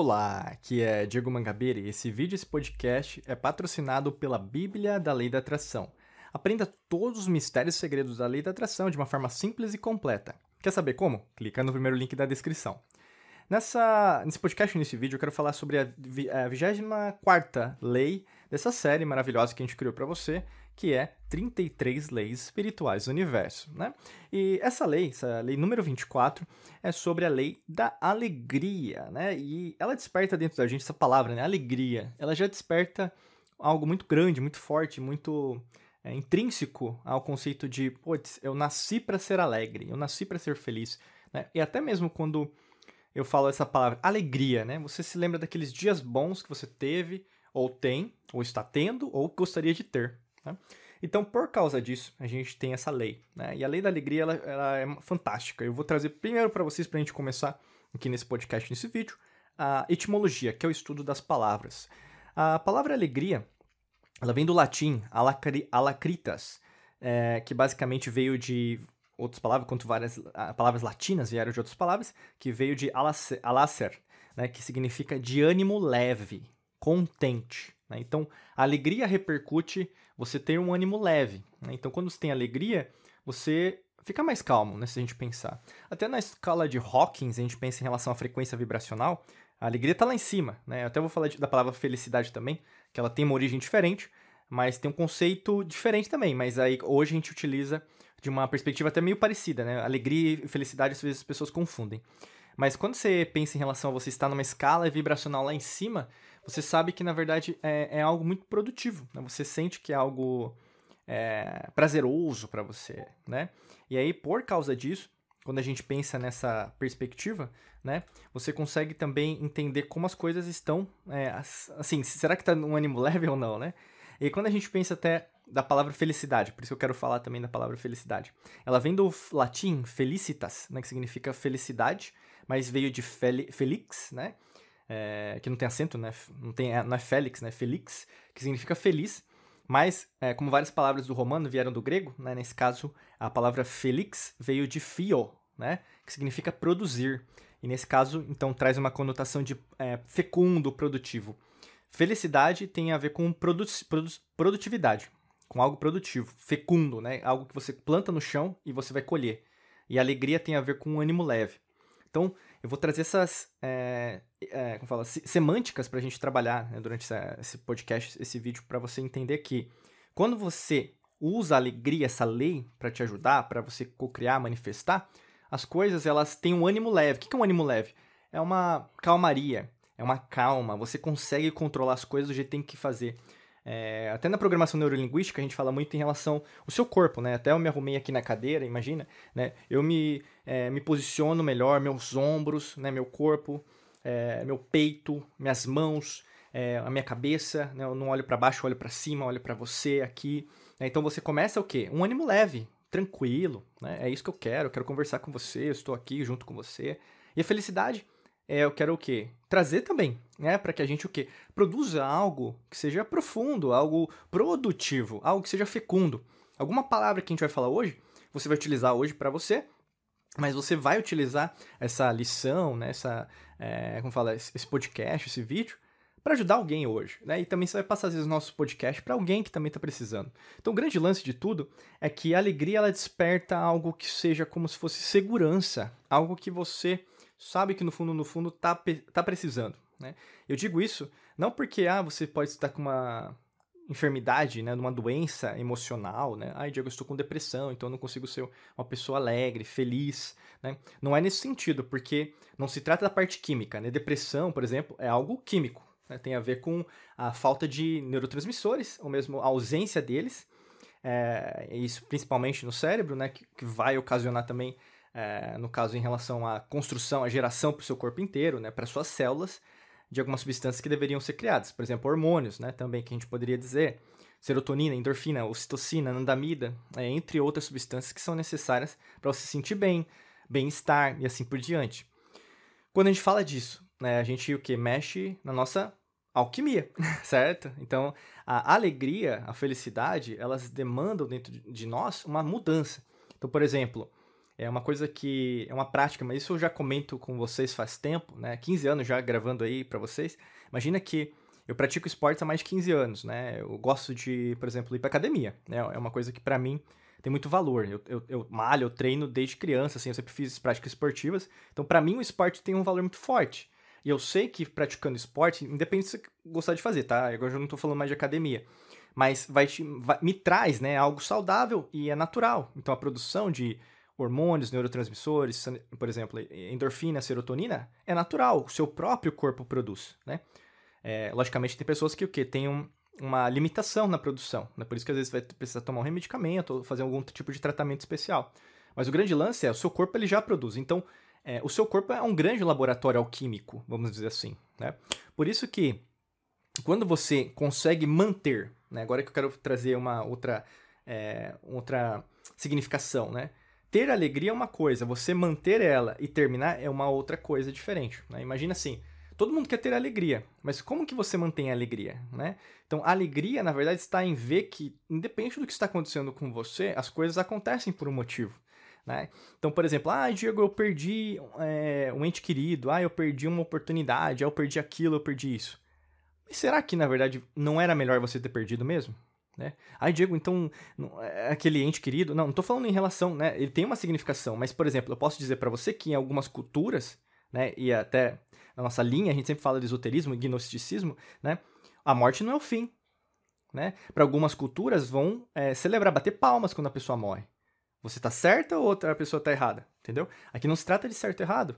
Olá, aqui é Diego Mangabeira e esse vídeo, esse podcast é patrocinado pela Bíblia da Lei da Atração. Aprenda todos os mistérios e segredos da Lei da Atração de uma forma simples e completa. Quer saber como? Clica no primeiro link da descrição. Nessa, nesse podcast, nesse vídeo, eu quero falar sobre a, a 24 lei dessa série maravilhosa que a gente criou para você, que é 33 Leis Espirituais do Universo. Né? E essa lei, essa lei número 24, é sobre a lei da alegria. Né? E ela desperta dentro da gente essa palavra, né? alegria. Ela já desperta algo muito grande, muito forte, muito é, intrínseco ao conceito de, putz, eu nasci para ser alegre, eu nasci para ser feliz. Né? E até mesmo quando eu falo essa palavra alegria, né? Você se lembra daqueles dias bons que você teve, ou tem, ou está tendo, ou gostaria de ter. Né? Então, por causa disso, a gente tem essa lei. Né? E a lei da alegria ela, ela é fantástica. Eu vou trazer primeiro para vocês, para a gente começar aqui nesse podcast, nesse vídeo, a etimologia, que é o estudo das palavras. A palavra alegria, ela vem do latim alacri, alacritas, é, que basicamente veio de outras palavras, quanto várias palavras latinas vieram de outras palavras, que veio de alacer, né, que significa de ânimo leve, contente. Né? Então, a alegria repercute você ter um ânimo leve. Né? Então, quando você tem alegria, você fica mais calmo, né, se a gente pensar. Até na escala de Hawkins, a gente pensa em relação à frequência vibracional, a alegria está lá em cima. Né? Eu até vou falar de, da palavra felicidade também, que ela tem uma origem diferente, mas tem um conceito diferente também. Mas aí hoje a gente utiliza de uma perspectiva até meio parecida, né? Alegria e felicidade às vezes as pessoas confundem. Mas quando você pensa em relação a você estar numa escala vibracional lá em cima, você sabe que na verdade é, é algo muito produtivo. Né? Você sente que é algo é, prazeroso para você, né? E aí, por causa disso, quando a gente pensa nessa perspectiva, né, você consegue também entender como as coisas estão, é, assim, será que está num ânimo leve ou não, né? E quando a gente pensa até da palavra felicidade, por isso eu quero falar também da palavra felicidade. Ela vem do latim felicitas, né, que significa felicidade, mas veio de fel felix, né, é, que não tem acento, né, não, tem, não é felix, né, felix, que significa feliz, mas, é, como várias palavras do romano vieram do grego, né, nesse caso, a palavra felix veio de fio, né, que significa produzir. E nesse caso, então, traz uma conotação de é, fecundo, produtivo. Felicidade tem a ver com produ produ produtividade, com algo produtivo, fecundo, né? Algo que você planta no chão e você vai colher. E alegria tem a ver com um ânimo leve. Então, eu vou trazer essas é, é, como fala, semânticas para a gente trabalhar né, durante essa, esse podcast, esse vídeo, para você entender que quando você usa a alegria, essa lei, para te ajudar, para você co-criar, manifestar, as coisas elas têm um ânimo leve. O que é um ânimo leve? É uma calmaria, é uma calma, você consegue controlar as coisas do jeito que tem que fazer. É, até na programação neurolinguística a gente fala muito em relação ao seu corpo, né? Até eu me arrumei aqui na cadeira, imagina, né? Eu me, é, me posiciono melhor, meus ombros, né? meu corpo, é, meu peito, minhas mãos, é, a minha cabeça, né? Eu não olho para baixo, olho para cima, olho para você aqui. Né? Então você começa o quê? Um ânimo leve, tranquilo, né? É isso que eu quero, eu quero conversar com você, eu estou aqui junto com você. E a felicidade é, eu quero o quê? Trazer também, né? Para que a gente o quê? Produza algo que seja profundo, algo produtivo, algo que seja fecundo. Alguma palavra que a gente vai falar hoje, você vai utilizar hoje para você, mas você vai utilizar essa lição, né? Essa, é, como fala, esse podcast, esse vídeo, para ajudar alguém hoje, né? E também você vai passar às vezes nossos podcasts para alguém que também está precisando. Então, o grande lance de tudo é que a alegria ela desperta algo que seja como se fosse segurança, algo que você sabe que no fundo, no fundo, tá, tá precisando. Né? Eu digo isso não porque ah, você pode estar com uma enfermidade, né, uma doença emocional, né? Ai, Diego, eu estou com depressão, então eu não consigo ser uma pessoa alegre, feliz, né? Não é nesse sentido, porque não se trata da parte química, né? Depressão, por exemplo, é algo químico, né? Tem a ver com a falta de neurotransmissores, ou mesmo a ausência deles, é, isso principalmente no cérebro, né? Que, que vai ocasionar também é, no caso em relação à construção, à geração para o seu corpo inteiro, né, para suas células, de algumas substâncias que deveriam ser criadas. Por exemplo, hormônios, né, também que a gente poderia dizer, serotonina, endorfina, ocitocina, andamida, é, entre outras substâncias que são necessárias para você se sentir bem, bem-estar e assim por diante. Quando a gente fala disso, né, a gente o que mexe na nossa alquimia, certo? Então, a alegria, a felicidade, elas demandam dentro de nós uma mudança. Então, por exemplo, É uma coisa que é uma prática, mas isso eu já comento com vocês faz tempo, né? 15 anos já gravando aí para vocês. Imagina que eu pratico esportes há mais de 15 anos, né? Eu gosto de, por exemplo, ir pra academia, né? É uma coisa que para mim tem muito valor. Eu, eu, eu, malho, eu treino desde criança, assim, eu sempre fiz práticas esportivas. Então, para mim, o esporte tem um valor muito forte. E eu sei que praticando esporte, independente se você gostar de fazer, tá? Agora eu não tô falando mais de academia. Mas vai, te, vai me traz, né, algo saudável e é natural. Então, a produção de hormônios, neurotransmissores, por exemplo, endorfina, serotonina, é natural. O seu próprio corpo produz, né? É, logicamente, tem pessoas que o quê? Tem um, uma limitação na produção. Né? Por isso que às vezes vai precisar tomar um medicamento ou fazer algum tipo de tratamento especial. Mas o grande lance é, o seu corpo ele já produz. Então, é, o seu corpo é um grande laboratório alquímico, vamos dizer assim. Né? Por isso que, quando você consegue manter, né? agora que eu quero trazer uma outra, é, outra significação, né? Ter alegria é uma coisa, você manter ela e terminar é uma outra coisa diferente. Né? Imagina assim, Todo mundo quer ter alegria, mas como que você mantém a alegria, né? Então, a alegria, na verdade, está em ver que, independente do que está acontecendo com você, as coisas acontecem por um motivo. Né? Então, por exemplo, ah, Diego, eu perdi é, um ente querido, ah, eu perdi uma oportunidade, ah, eu perdi aquilo, eu perdi isso. Mas será que, na verdade, não era melhor você ter perdido mesmo? Né? Ah, Diego, então, é aquele ente querido... Não, não estou falando em relação, né? Ele tem uma significação, mas, por exemplo, eu posso dizer para você que em algumas culturas, né, e até na nossa linha, a gente sempre fala de esoterismo e gnosticismo, né? A morte não é o fim, né? Para algumas culturas vão é, celebrar, bater palmas quando a pessoa morre. Você está certa ou outra pessoa está errada, entendeu? Aqui não se trata de certo ou errado.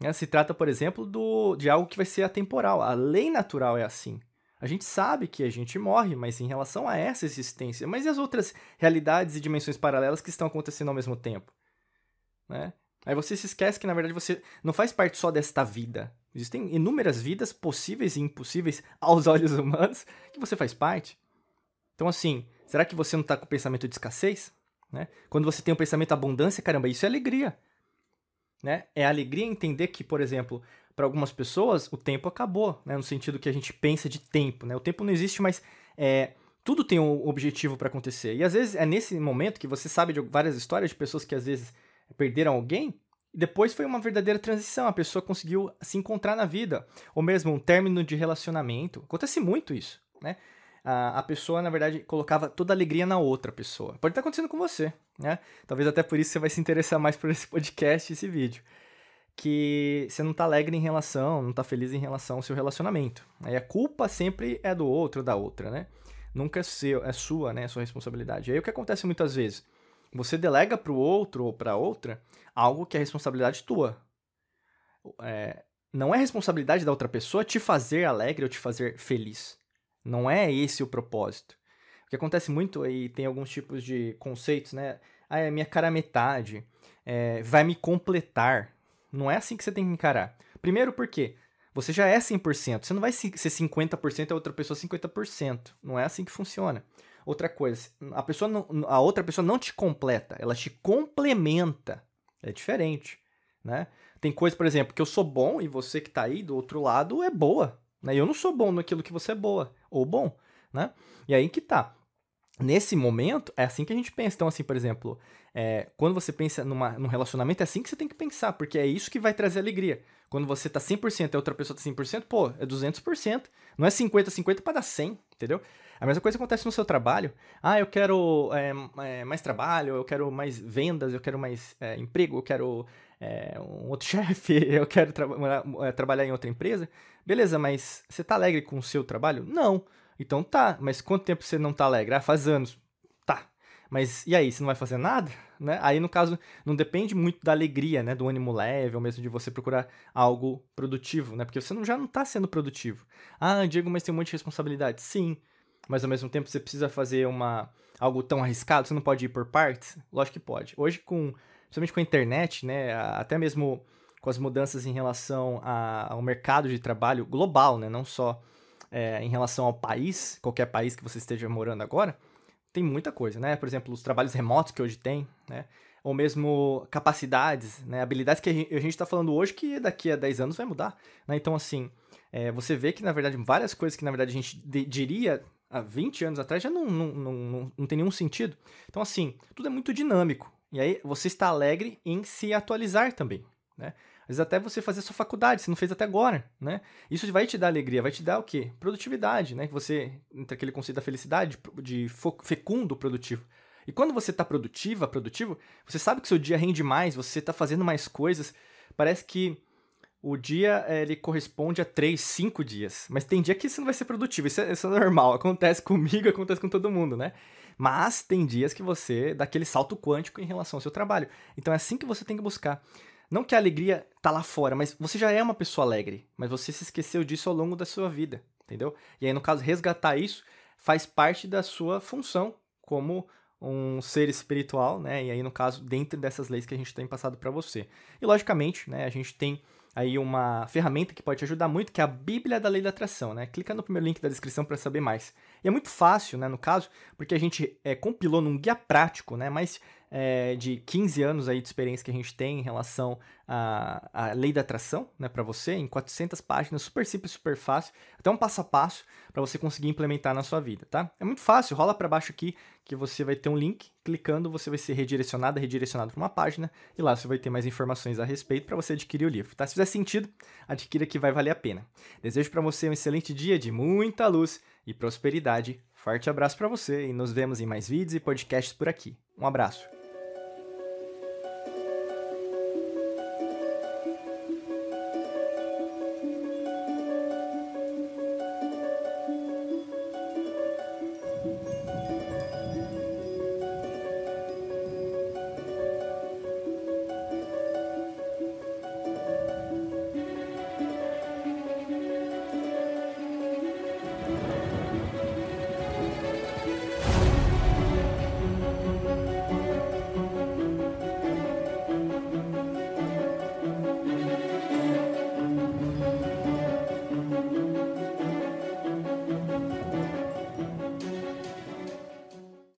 Né? Se trata, por exemplo, do, de algo que vai ser atemporal. A lei natural é assim. A gente sabe que a gente morre, mas em relação a essa existência, mas e as outras realidades e dimensões paralelas que estão acontecendo ao mesmo tempo? Né? Aí você se esquece que, na verdade, você não faz parte só desta vida. Existem inúmeras vidas possíveis e impossíveis aos olhos humanos que você faz parte. Então, assim, será que você não está com o pensamento de escassez? Né? Quando você tem um pensamento de abundância, caramba, isso é alegria. Né? É alegria entender que, por exemplo, para algumas pessoas, o tempo acabou, né? no sentido que a gente pensa de tempo. Né? O tempo não existe, mas é, tudo tem um objetivo para acontecer. E às vezes é nesse momento que você sabe de várias histórias de pessoas que às vezes perderam alguém e depois foi uma verdadeira transição, a pessoa conseguiu se encontrar na vida, ou mesmo um término de relacionamento. Acontece muito isso, né? A, pessoa, na verdade, colocava toda a alegria na outra pessoa. Pode estar acontecendo com você, né? Talvez até por isso você vai se interessar mais por esse podcast, esse vídeo. Que você não está alegre em relação, não está feliz em relação ao seu relacionamento. Aí a culpa sempre é do outro ou da outra, né? Nunca é, seu, é sua, né? É sua responsabilidade. Aí o que acontece muitas vezes? Você delega para o outro ou para outra algo que é responsabilidade tua. É, não é responsabilidade da outra pessoa te fazer alegre ou te fazer feliz. Não é esse o propósito. O que acontece muito aí, tem alguns tipos de conceitos, né? Ah, é minha cara metade, é, vai me completar. Não é assim que você tem que encarar. Primeiro porque você já é 100%, você não vai ser 50% e a outra pessoa 50%. Não é assim que funciona. Outra coisa, a pessoa não, a outra pessoa não te completa, ela te complementa. É diferente, né? Tem coisa, por exemplo, que eu sou bom e você que está aí do outro lado é boa, né? Eu não sou bom naquilo que você é boa ou bom, né? E aí que tá. Nesse momento, é assim que a gente pensa. Então, assim, por exemplo, é, quando você pensa numa, num relacionamento, é assim que você tem que pensar, porque é isso que vai trazer alegria. Quando você tá 100% e a outra pessoa tá 100%, pô, é 200%. Não é 50-50 para dar 100, entendeu? A mesma coisa acontece no seu trabalho. Ah, eu quero é, é, mais trabalho, eu quero mais vendas, eu quero mais é, emprego, eu quero é, um outro chefe, eu quero tra é, trabalhar em outra empresa. Beleza, mas você tá alegre com o seu trabalho? Não. Então tá, mas quanto tempo você não tá alegre? Ah, faz anos. Mas e aí, você não vai fazer nada? Né? Aí, no caso, não depende muito da alegria, né? Do ânimo leve, ou mesmo de você procurar algo produtivo, né? Porque você não, já não está sendo produtivo. Ah, Diego, mas tem um monte de responsabilidade. Sim, mas ao mesmo tempo você precisa fazer uma algo tão arriscado, você não pode ir por partes? Lógico que pode. Hoje, com, principalmente com a internet, né, até mesmo com as mudanças em relação a, ao mercado de trabalho global, né, não só é, em relação ao país, qualquer país que você esteja morando agora, tem muita coisa, né? Por exemplo, os trabalhos remotos que hoje tem, né? Ou mesmo capacidades, né? habilidades que a gente está falando hoje que daqui a 10 anos vai mudar. Né? Então, assim, é, você vê que, na verdade, várias coisas que, na verdade, a gente diria há 20 anos atrás já não, não, não, não, não tem nenhum sentido. Então, assim, tudo é muito dinâmico. E aí você está alegre em se atualizar também, né? Às vezes até você fazer sua faculdade, você não fez até agora, né? Isso vai te dar alegria, vai te dar o quê? Produtividade, né? Que você, entre aquele conceito da felicidade, de fecundo produtivo. E quando você está produtiva, produtivo, você sabe que seu dia rende mais, você está fazendo mais coisas. Parece que o dia ele corresponde a três, cinco dias. Mas tem dia que isso não vai ser produtivo, isso é, isso é normal. Acontece comigo, acontece com todo mundo, né? Mas tem dias que você dá aquele salto quântico em relação ao seu trabalho. Então é assim que você tem que buscar. Não que a alegria tá lá fora, mas você já é uma pessoa alegre, mas você se esqueceu disso ao longo da sua vida, entendeu? E aí, no caso, resgatar isso faz parte da sua função como um ser espiritual, né? E aí, no caso, dentro dessas leis que a gente tem passado para você. E, logicamente, né, a gente tem aí uma ferramenta que pode te ajudar muito, que é a Bíblia da Lei da Atração, né? Clica no primeiro link da descrição para saber mais. E é muito fácil, né, no caso, porque a gente é, compilou num guia prático, né? Mas é, de 15 anos aí de experiência que a gente tem em relação à, à lei da atração, né, para você, em 400 páginas, super simples, super fácil, até um passo a passo para você conseguir implementar na sua vida, tá? É muito fácil, rola para baixo aqui que você vai ter um link, clicando você vai ser redirecionado, redirecionado para uma página e lá você vai ter mais informações a respeito para você adquirir o livro, tá? Se fizer sentido, adquira que vai valer a pena. Desejo para você um excelente dia de muita luz e prosperidade. Forte abraço para você e nos vemos em mais vídeos e podcasts por aqui. Um abraço.